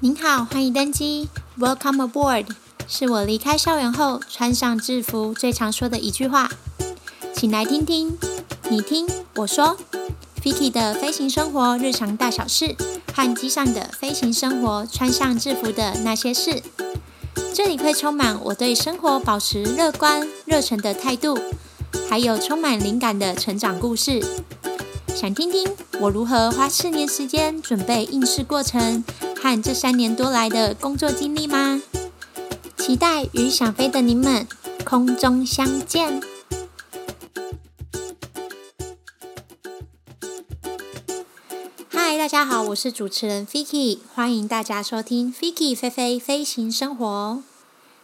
您好，欢迎登机，Welcome aboard，是我离开校园后穿上制服最常说的一句话。请来听听，你听我说，Vicky 的飞行生活日常大小事，和机上的飞行生活穿上制服的那些事。这里会充满我对生活保持乐观、热忱的态度，还有充满灵感的成长故事。想听听我如何花四年时间准备应试过程？和这三年多来的工作经历吗？期待与想飞的您们空中相见。嗨，大家好，我是主持人 Vicky，欢迎大家收听 Vicky 飞飞飞行生活。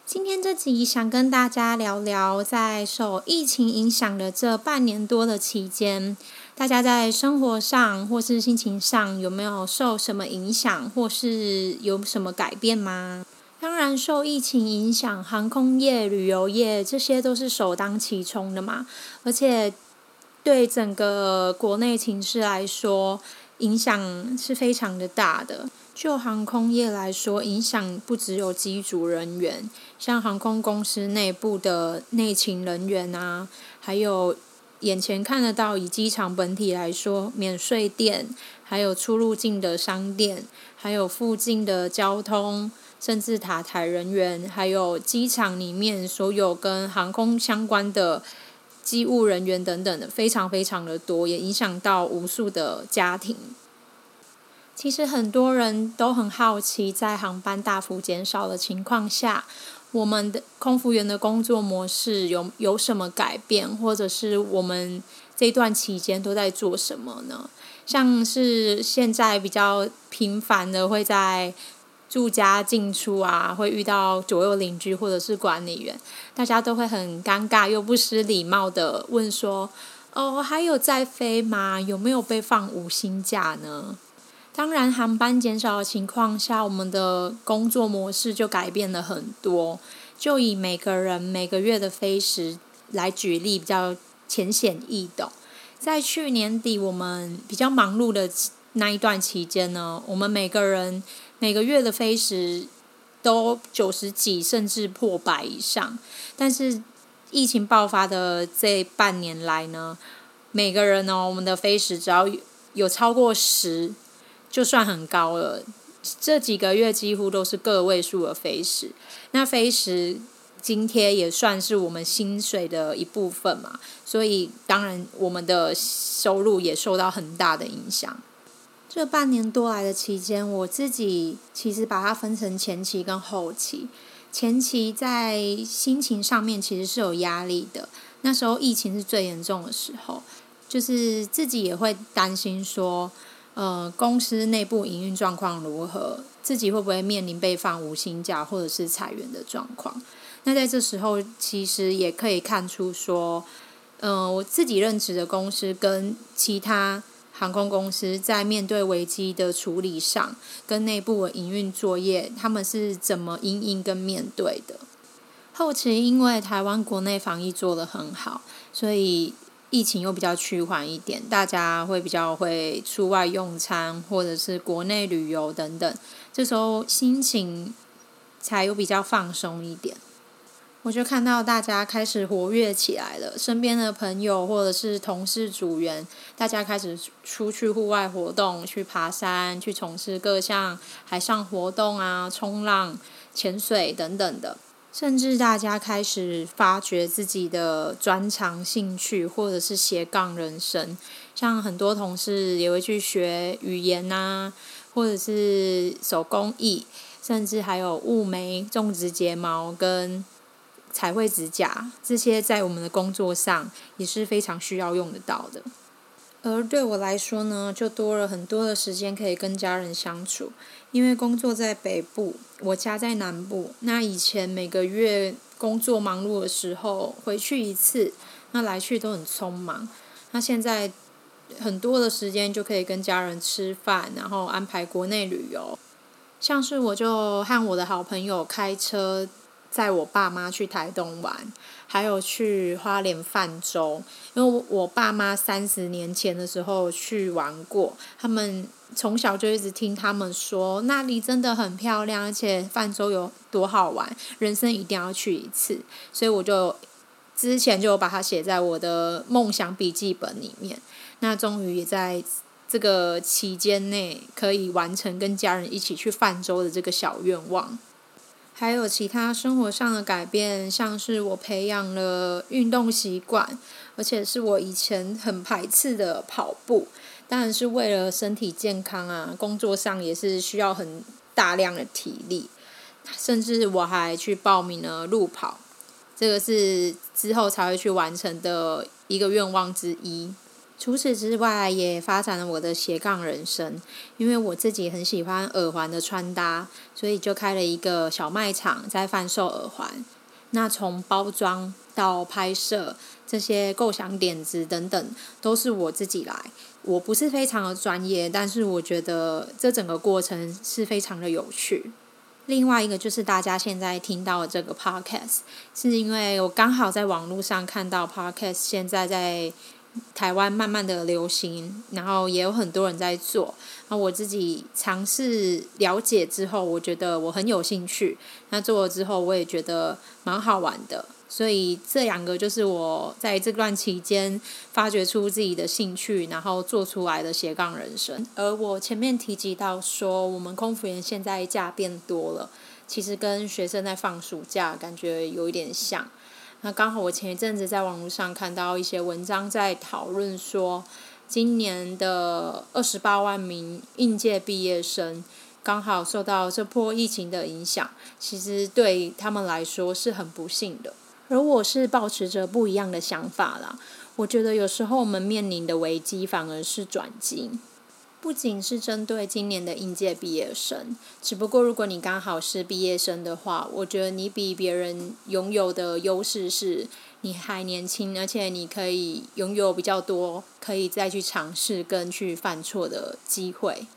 今天这集想跟大家聊聊，在受疫情影响的这半年多的期间。大家在生活上或是心情上有没有受什么影响，或是有什么改变吗？当然，受疫情影响，航空业、旅游业这些都是首当其冲的嘛。而且，对整个国内情势来说，影响是非常的大的。就航空业来说，影响不只有机组人员，像航空公司内部的内勤人员啊，还有。眼前看得到，以机场本体来说，免税店，还有出入境的商店，还有附近的交通，甚至塔台人员，还有机场里面所有跟航空相关的机务人员等等的，非常非常的多，也影响到无数的家庭。其实很多人都很好奇，在航班大幅减少的情况下，我们的空服员的工作模式有有什么改变，或者是我们这段期间都在做什么呢？像是现在比较频繁的会在住家进出啊，会遇到左右邻居或者是管理员，大家都会很尴尬又不失礼貌的问说：“哦，还有在飞吗？有没有被放无薪假呢？”当然，航班减少的情况下，我们的工作模式就改变了很多。就以每个人每个月的飞时来举例，比较浅显易懂。在去年底我们比较忙碌的那一段期间呢，我们每个人每个月的飞时都九十几，甚至破百以上。但是疫情爆发的这半年来呢，每个人呢，我们的飞时只要有超过十。就算很高了，这几个月几乎都是个位数的飞时。那飞时津贴也算是我们薪水的一部分嘛，所以当然我们的收入也受到很大的影响。这半年多来的期间，我自己其实把它分成前期跟后期。前期在心情上面其实是有压力的，那时候疫情是最严重的时候，就是自己也会担心说。呃，公司内部营运状况如何？自己会不会面临被放无薪假或者是裁员的状况？那在这时候，其实也可以看出说，呃，我自己任职的公司跟其他航空公司在面对危机的处理上，跟内部的营运作业，他们是怎么因应跟面对的？后期因为台湾国内防疫做得很好，所以。疫情又比较趋缓一点，大家会比较会出外用餐，或者是国内旅游等等，这时候心情才有比较放松一点。我就看到大家开始活跃起来了，身边的朋友或者是同事组员，大家开始出去户外活动，去爬山，去从事各项海上活动啊，冲浪、潜水等等的。甚至大家开始发掘自己的专长兴趣，或者是斜杠人生。像很多同事也会去学语言啊，或者是手工艺，甚至还有雾眉、种植睫毛跟彩绘指甲，这些在我们的工作上也是非常需要用得到的。而对我来说呢，就多了很多的时间可以跟家人相处。因为工作在北部，我家在南部。那以前每个月工作忙碌的时候回去一次，那来去都很匆忙。那现在很多的时间就可以跟家人吃饭，然后安排国内旅游。像是我就和我的好朋友开车载我爸妈去台东玩，还有去花莲泛舟。因为我爸妈三十年前的时候去玩过，他们从小就一直听他们说那里真的很漂亮，而且泛舟有多好玩，人生一定要去一次。所以我就之前就把它写在我的梦想笔记本里面。那终于也在这个期间内可以完成跟家人一起去泛舟的这个小愿望。还有其他生活上的改变，像是我培养了运动习惯，而且是我以前很排斥的跑步，当然是为了身体健康啊。工作上也是需要很大量的体力，甚至我还去报名了路跑，这个是之后才会去完成的一个愿望之一。除此之外，也发展了我的斜杠人生。因为我自己很喜欢耳环的穿搭，所以就开了一个小卖场，在贩售耳环。那从包装到拍摄，这些构想点子等等，都是我自己来。我不是非常的专业，但是我觉得这整个过程是非常的有趣。另外一个就是大家现在听到的这个 podcast，是因为我刚好在网络上看到 podcast 现在在。台湾慢慢的流行，然后也有很多人在做。那我自己尝试了解之后，我觉得我很有兴趣。那做了之后，我也觉得蛮好玩的。所以这两个就是我在这段期间发掘出自己的兴趣，然后做出来的斜杠人生。而我前面提及到说，我们空服员现在假变多了，其实跟学生在放暑假感觉有一点像。那刚好，我前一阵子在网络上看到一些文章，在讨论说，今年的二十八万名应届毕业生，刚好受到这波疫情的影响，其实对他们来说是很不幸的。而我是抱持着不一样的想法啦，我觉得有时候我们面临的危机反而是转机。不仅是针对今年的应届毕业生，只不过如果你刚好是毕业生的话，我觉得你比别人拥有的优势是你还年轻，而且你可以拥有比较多可以再去尝试跟去犯错的机会。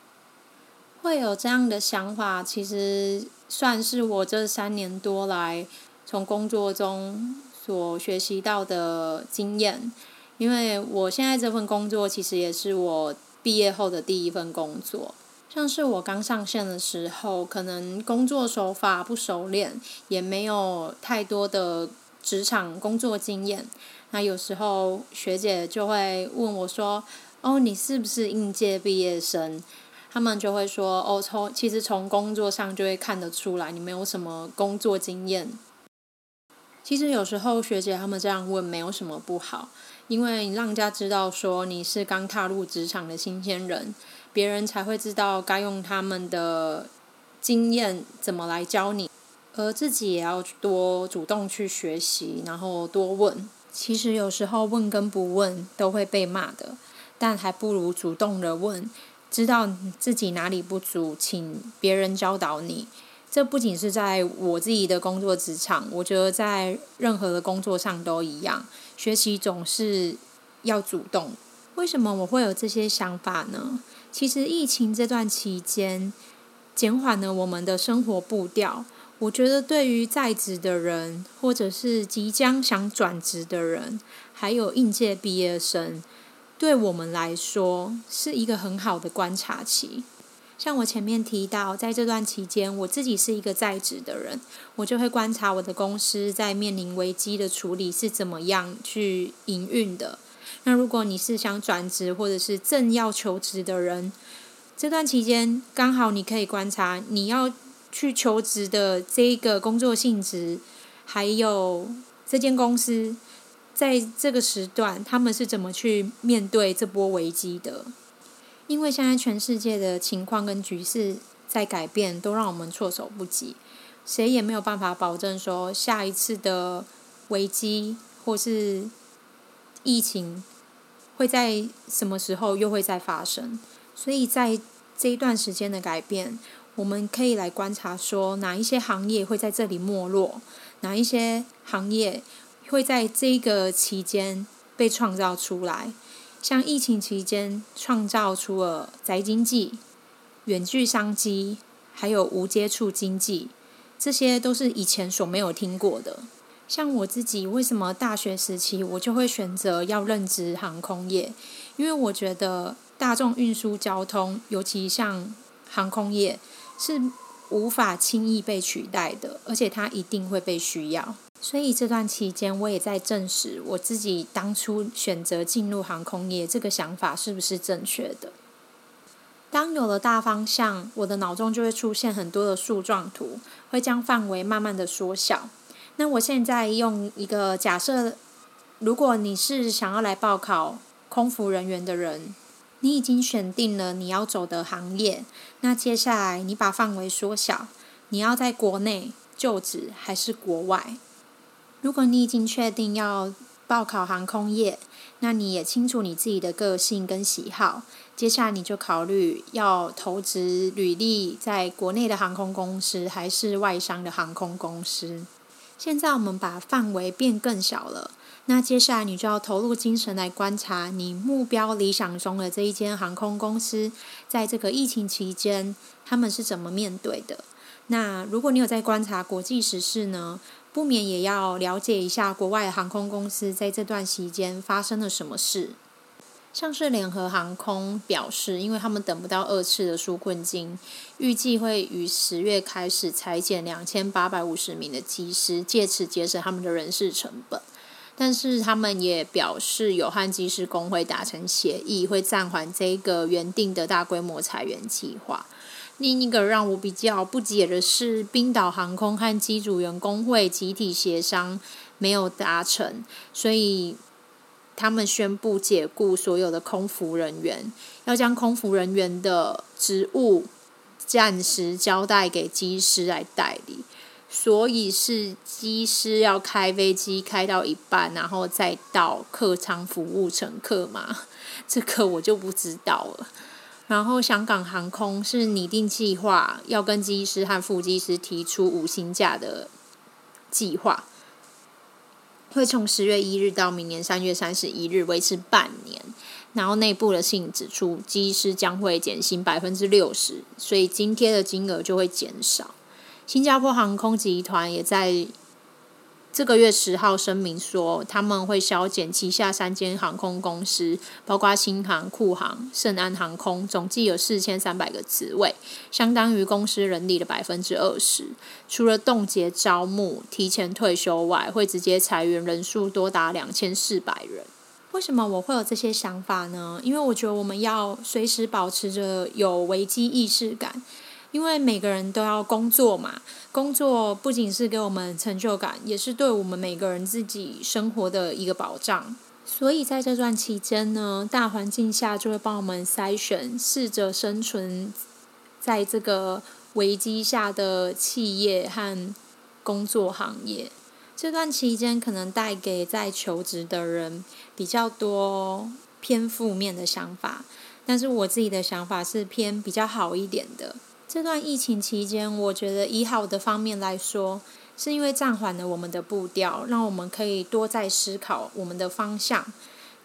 会有这样的想法，其实算是我这三年多来从工作中所学习到的经验，因为我现在这份工作其实也是我。毕业后的第一份工作，像是我刚上线的时候，可能工作手法不熟练，也没有太多的职场工作经验。那有时候学姐就会问我说：“哦，你是不是应届毕业生？”他们就会说：“哦，从其实从工作上就会看得出来，你没有什么工作经验。”其实有时候学姐他们这样问没有什么不好。因为让人家知道说你是刚踏入职场的新鲜人，别人才会知道该用他们的经验怎么来教你，而自己也要多主动去学习，然后多问。其实有时候问跟不问都会被骂的，但还不如主动的问，知道自己哪里不足，请别人教导你。这不仅是在我自己的工作职场，我觉得在任何的工作上都一样。学习总是要主动。为什么我会有这些想法呢？其实疫情这段期间，减缓了我们的生活步调。我觉得对于在职的人，或者是即将想转职的人，还有应届毕业生，对我们来说是一个很好的观察期。像我前面提到，在这段期间，我自己是一个在职的人，我就会观察我的公司在面临危机的处理是怎么样去营运的。那如果你是想转职或者是正要求职的人，这段期间刚好你可以观察你要去求职的这一个工作性质，还有这间公司在这个时段他们是怎么去面对这波危机的。因为现在全世界的情况跟局势在改变，都让我们措手不及，谁也没有办法保证说下一次的危机或是疫情会在什么时候又会再发生。所以在这一段时间的改变，我们可以来观察说哪一些行业会在这里没落，哪一些行业会在这个期间被创造出来。像疫情期间创造出了宅经济、远距商机，还有无接触经济，这些都是以前所没有听过的。像我自己，为什么大学时期我就会选择要任职航空业？因为我觉得大众运输交通，尤其像航空业，是无法轻易被取代的，而且它一定会被需要。所以这段期间，我也在证实我自己当初选择进入航空业这个想法是不是正确的。当有了大方向，我的脑中就会出现很多的树状图，会将范围慢慢的缩小。那我现在用一个假设，如果你是想要来报考空服人员的人，你已经选定了你要走的行业，那接下来你把范围缩小，你要在国内就职还是国外？如果你已经确定要报考航空业，那你也清楚你自己的个性跟喜好，接下来你就考虑要投资履历在国内的航空公司还是外商的航空公司。现在我们把范围变更小了，那接下来你就要投入精神来观察你目标理想中的这一间航空公司，在这个疫情期间他们是怎么面对的。那如果你有在观察国际时事呢，不免也要了解一下国外航空公司在这段期间发生了什么事。像是联合航空表示，因为他们等不到二次的纾困金，预计会于十月开始裁减两千八百五十名的机师，借此节省他们的人事成本。但是他们也表示，有和机师工会达成协议，会暂缓这个原定的大规模裁员计划。另一个让我比较不解的是，冰岛航空和机组员工会集体协商没有达成，所以。他们宣布解雇所有的空服人员，要将空服人员的职务暂时交代给机师来代理，所以是机师要开飞机开到一半，然后再到客舱服务乘客吗？这个我就不知道了。然后香港航空是拟定计划，要跟机师和副机师提出五星假的计划。会从十月一日到明年三月三十一日维持半年，然后内部的信指出，机师将会减薪百分之六十，所以津贴的金额就会减少。新加坡航空集团也在。这个月十号声明说，他们会削减旗下三间航空公司，包括新航、库航、圣安航空，总计有四千三百个职位，相当于公司人力的百分之二十。除了冻结招募、提前退休外，会直接裁员人数多达两千四百人。为什么我会有这些想法呢？因为我觉得我们要随时保持着有危机意识感。因为每个人都要工作嘛，工作不仅是给我们成就感，也是对我们每个人自己生活的一个保障。所以在这段期间呢，大环境下就会帮我们筛选，试着生存在这个危机下的企业和工作行业。这段期间可能带给在求职的人比较多偏负面的想法，但是我自己的想法是偏比较好一点的。这段疫情期间，我觉得以好的方面来说，是因为暂缓了我们的步调，让我们可以多在思考我们的方向，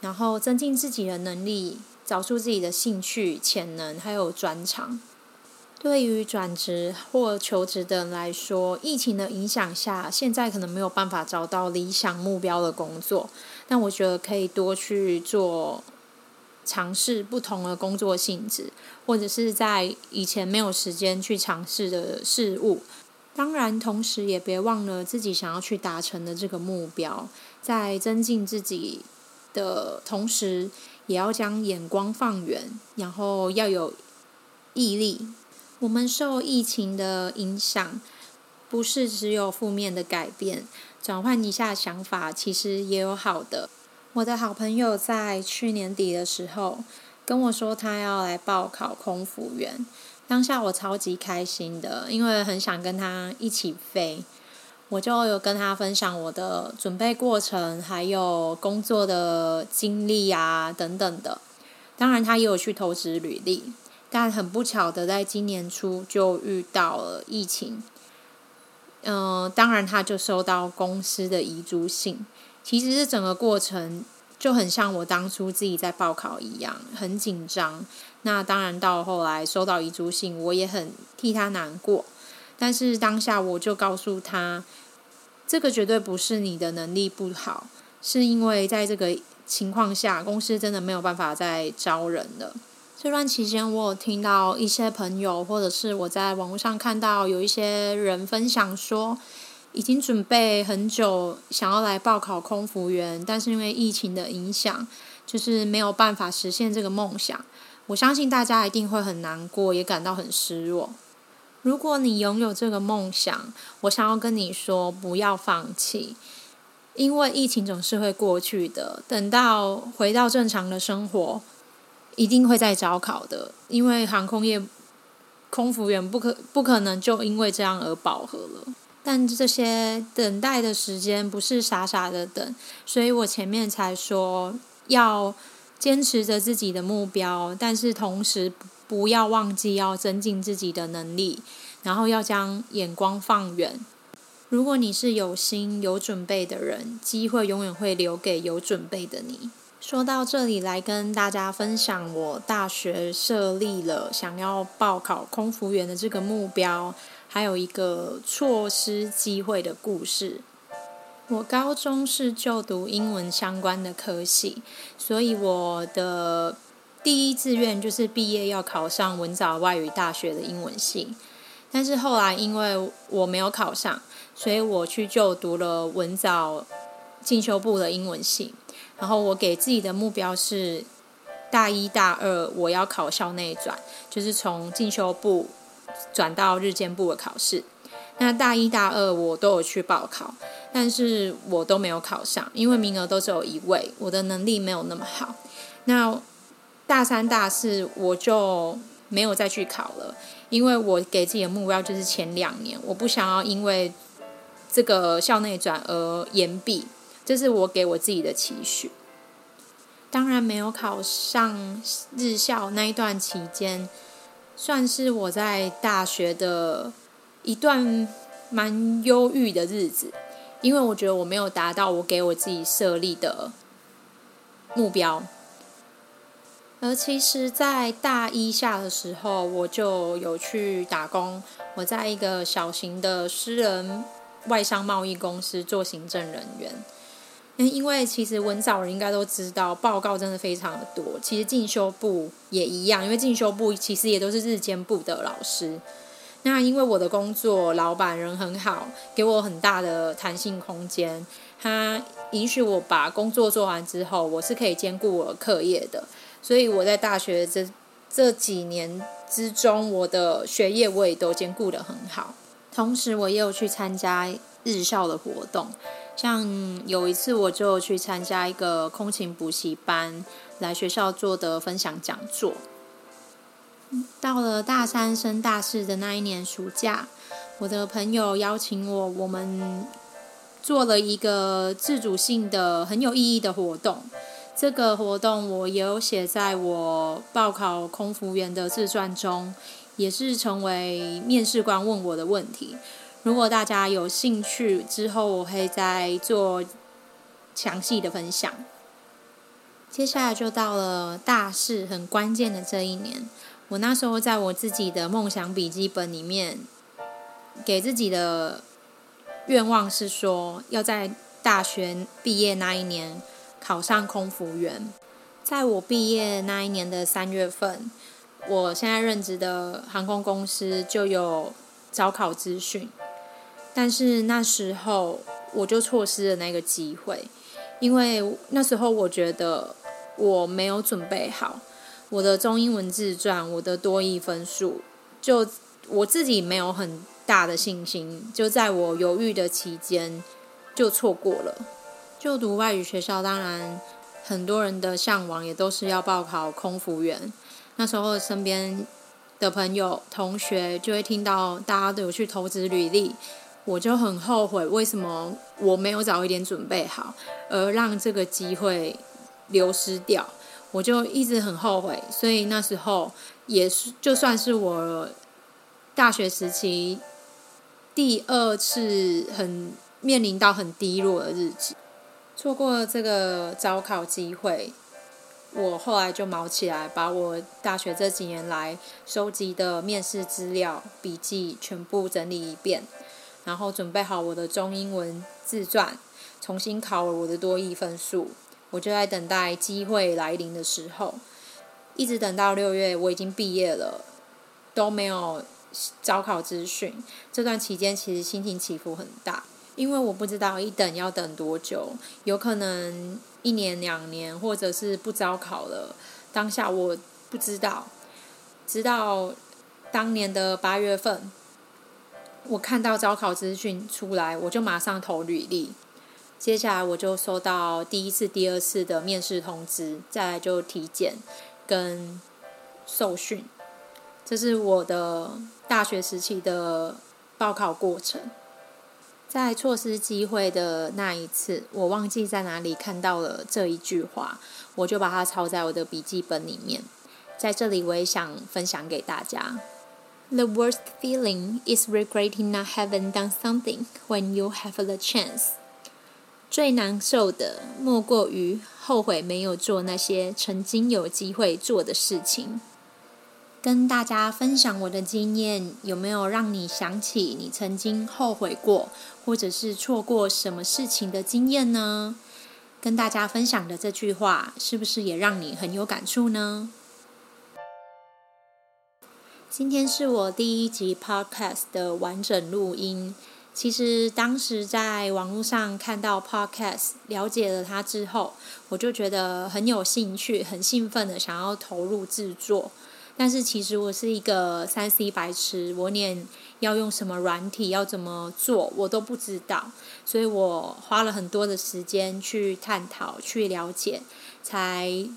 然后增进自己的能力，找出自己的兴趣、潜能还有专长。对于转职或求职的人来说，疫情的影响下，现在可能没有办法找到理想目标的工作，但我觉得可以多去做。尝试不同的工作性质，或者是在以前没有时间去尝试的事物。当然，同时也别忘了自己想要去达成的这个目标。在增进自己的同时，也要将眼光放远，然后要有毅力。我们受疫情的影响，不是只有负面的改变，转换一下想法，其实也有好的。我的好朋友在去年底的时候跟我说，他要来报考空服员。当下我超级开心的，因为很想跟他一起飞。我就有跟他分享我的准备过程，还有工作的经历啊等等的。当然，他也有去投资履历，但很不巧的，在今年初就遇到了疫情。嗯、当然他就收到公司的遗嘱信。其实这整个过程就很像我当初自己在报考一样，很紧张。那当然到后来收到遗嘱信，我也很替他难过。但是当下我就告诉他，这个绝对不是你的能力不好，是因为在这个情况下，公司真的没有办法再招人了。这段期间，我有听到一些朋友，或者是我在网络上看到有一些人分享说，已经准备很久想要来报考空服员，但是因为疫情的影响，就是没有办法实现这个梦想。我相信大家一定会很难过，也感到很失落。如果你拥有这个梦想，我想要跟你说，不要放弃，因为疫情总是会过去的。等到回到正常的生活，一定会再招考的。因为航空业空服员不可不可能就因为这样而饱和了。但这些等待的时间不是傻傻的等，所以我前面才说要坚持着自己的目标，但是同时不要忘记要增进自己的能力，然后要将眼光放远。如果你是有心有准备的人，机会永远会留给有准备的你。说到这里，来跟大家分享我大学设立了想要报考空服员的这个目标。还有一个错失机会的故事。我高中是就读英文相关的科系，所以我的第一志愿就是毕业要考上文藻外语大学的英文系。但是后来因为我没有考上，所以我去就读了文藻进修部的英文系。然后我给自己的目标是大一大二我要考校内转，就是从进修部。转到日间部的考试，那大一大二我都有去报考，但是我都没有考上，因为名额都只有一位，我的能力没有那么好。那大三大四我就没有再去考了，因为我给自己的目标就是前两年，我不想要因为这个校内转而延毕，这是我给我自己的期许。当然没有考上日校那一段期间。算是我在大学的一段蛮忧郁的日子，因为我觉得我没有达到我给我自己设立的目标。而其实，在大一下的时候，我就有去打工，我在一个小型的私人外商贸易公司做行政人员。因为其实文藻人应该都知道，报告真的非常的多。其实进修部也一样，因为进修部其实也都是日间部的老师。那因为我的工作，老板人很好，给我很大的弹性空间，他允许我把工作做完之后，我是可以兼顾我的课业的。所以我在大学这这几年之中，我的学业我也都兼顾得很好。同时，我也有去参加日校的活动。像有一次，我就去参加一个空勤补习班，来学校做的分享讲座。到了大三升大四的那一年暑假，我的朋友邀请我，我们做了一个自主性的很有意义的活动。这个活动我也有写在我报考空服员的自传中，也是成为面试官问我的问题。如果大家有兴趣，之后我会再做详细的分享。接下来就到了大事很关键的这一年，我那时候在我自己的梦想笔记本里面，给自己的愿望是说，要在大学毕业那一年考上空服员。在我毕业那一年的三月份，我现在任职的航空公司就有招考资讯。但是那时候我就错失了那个机会，因为那时候我觉得我没有准备好我的中英文自传，我的多益分数，就我自己没有很大的信心，就在我犹豫的期间就错过了。就读外语学校，当然很多人的向往也都是要报考空服员。那时候身边的朋友、同学就会听到大家都有去投资履历。我就很后悔，为什么我没有早一点准备好，而让这个机会流失掉？我就一直很后悔，所以那时候也是就算是我大学时期第二次很面临到很低落的日子，错过了这个招考机会，我后来就卯起来，把我大学这几年来收集的面试资料、笔记全部整理一遍，然后准备好我的中英文自传，重新考了我的多益分数。我就在等待机会来临的时候，一直等到六月，我已经毕业了，都没有招考资讯。这段期间其实心情起伏很大。因为我不知道一等要等多久，有可能一年两年，或者是不招考了。当下我不知道，直到当年的八月份，我看到招考资讯出来，我就马上投履历。接下来我就收到第一次、第二次的面试通知，再来就体检跟受训。这是我的大学时期的报考过程。在错失机会的那一次，我忘记在哪里看到了这一句话，我就把它抄在我的笔记本里面。在这里，我也想分享给大家：The worst feeling is regretting not having done something when you have the chance。最难受的莫过于后悔没有做那些曾经有机会做的事情。跟大家分享我的经验，有没有让你想起你曾经后悔过，或者是错过什么事情的经验呢？跟大家分享的这句话，是不是也让你很有感触呢？今天是我第一集 Podcast 的完整录音。其实当时在网络上看到 Podcast，了解了它之后，我就觉得很有兴趣，很兴奋的想要投入制作。但是其实我是一个三 C 白痴，我连要用什么软体，要怎么做，我都不知道，所以我花了很多的时间去探讨、去了解，才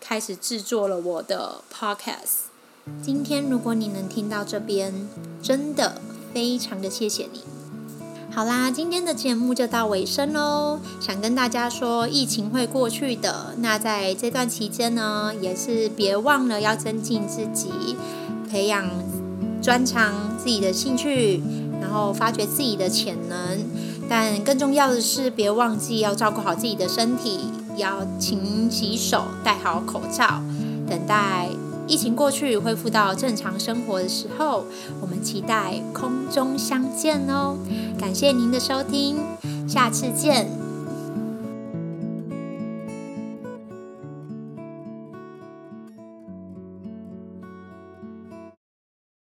开始制作了我的 Podcast。今天如果你能听到这边，真的非常的谢谢你。好啦，今天的节目就到尾声喽。想跟大家说，疫情会过去的。那在这段期间呢，也是别忘了要增进自己，培养专长、自己的兴趣，然后发掘自己的潜能。但更重要的是，别忘记要照顾好自己的身体，要勤洗手，戴好口罩，等待。疫情过去，恢复到正常生活的时候，我们期待空中相见哦！感谢您的收听，下次见。